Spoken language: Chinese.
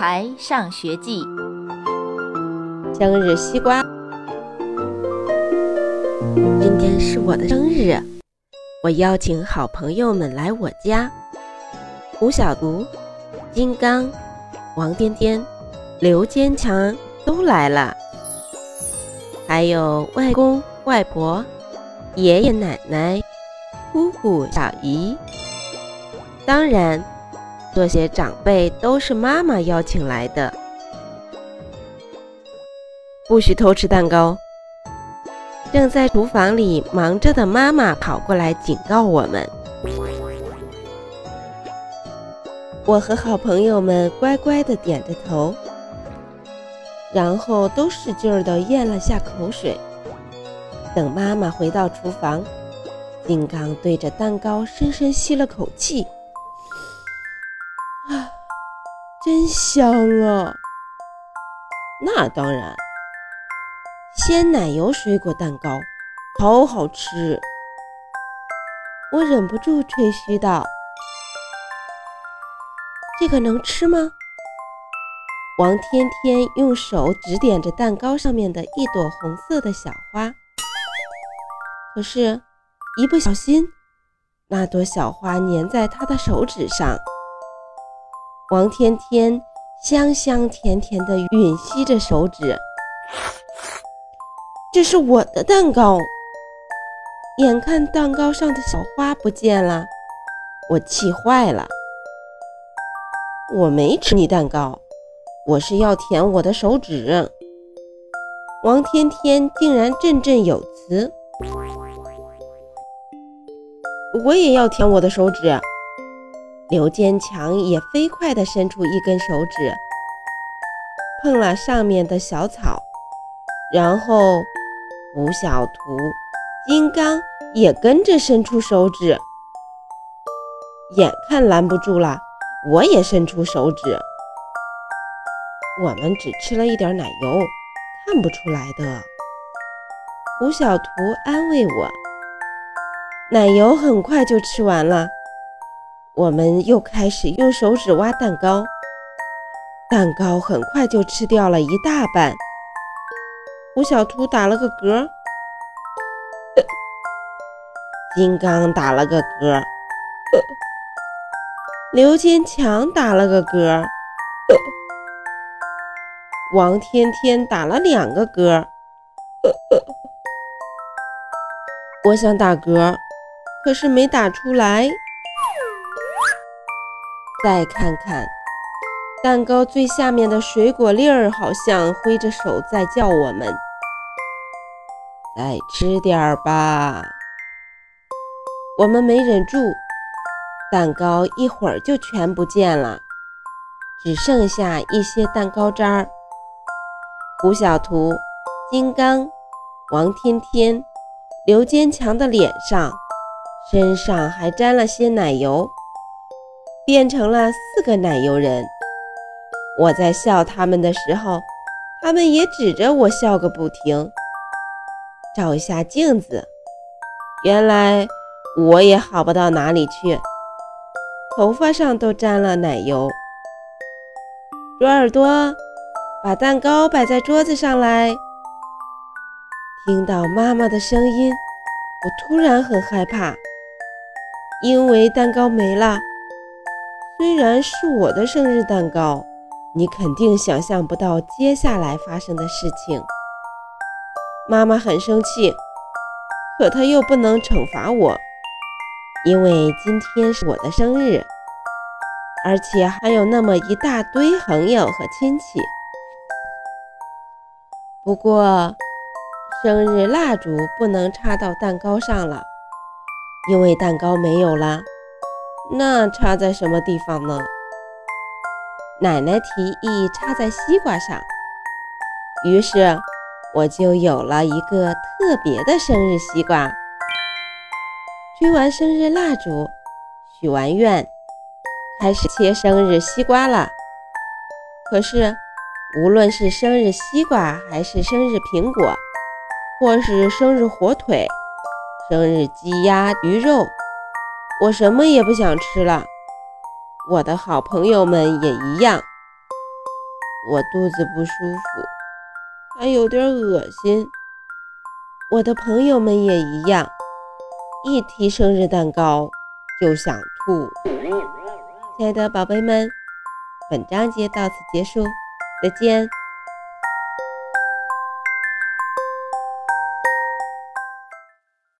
孩上学记》生日西瓜。今天是我的生日，我邀请好朋友们来我家。胡小毒、金刚、王颠颠、刘坚强都来了，还有外公外婆、爷爷奶奶、姑姑小姨。当然，这些长辈都是妈妈邀请来的。不许偷吃蛋糕！正在厨房里忙着的妈妈跑过来警告我们。我和好朋友们乖乖的点着头，然后都使劲儿地咽了下口水。等妈妈回到厨房，金刚对着蛋糕深深吸了口气，真香啊！那当然，鲜奶油水果蛋糕，好好吃。我忍不住吹嘘道。这个能吃吗？王天天用手指点着蛋糕上面的一朵红色的小花，可是，一不小心，那朵小花粘在他的手指上。王天天香香甜甜地吮吸着手指，这是我的蛋糕。眼看蛋糕上的小花不见了，我气坏了。我没吃你蛋糕，我是要舔我的手指。王天天竟然振振有词，我也要舔我的手指。刘坚强也飞快地伸出一根手指，碰了上面的小草，然后吴小图、金刚也跟着伸出手指，眼看拦不住了。我也伸出手指。我们只吃了一点奶油，看不出来的。胡小图安慰我。奶油很快就吃完了，我们又开始用手指挖蛋糕，蛋糕很快就吃掉了一大半。胡小图打了个嗝，金刚打了个嗝。刘坚强打了个嗝，王天天打了两个嗝。我想打嗝，可是没打出来。再看看蛋糕最下面的水果粒儿，好像挥着手在叫我们：“再吃点儿吧。”我们没忍住。蛋糕一会儿就全不见了，只剩下一些蛋糕渣儿。胡小图、金刚、王天天、刘坚强的脸上、身上还沾了些奶油，变成了四个奶油人。我在笑他们的时候，他们也指着我笑个不停。照一下镜子，原来我也好不到哪里去。头发上都沾了奶油。猪耳朵，把蛋糕摆在桌子上来。听到妈妈的声音，我突然很害怕，因为蛋糕没了。虽然是我的生日蛋糕，你肯定想象不到接下来发生的事情。妈妈很生气，可她又不能惩罚我。因为今天是我的生日，而且还有那么一大堆朋友和亲戚。不过，生日蜡烛不能插到蛋糕上了，因为蛋糕没有了。那插在什么地方呢？奶奶提议插在西瓜上，于是我就有了一个特别的生日西瓜。吹完生日蜡烛，许完愿，开始切生日西瓜了。可是，无论是生日西瓜，还是生日苹果，或是生日火腿、生日鸡鸭鱼肉，我什么也不想吃了。我的好朋友们也一样。我肚子不舒服，还有点恶心。我的朋友们也一样，一提生日蛋糕就想吐。亲爱的宝贝们，本章节到此结束，再见。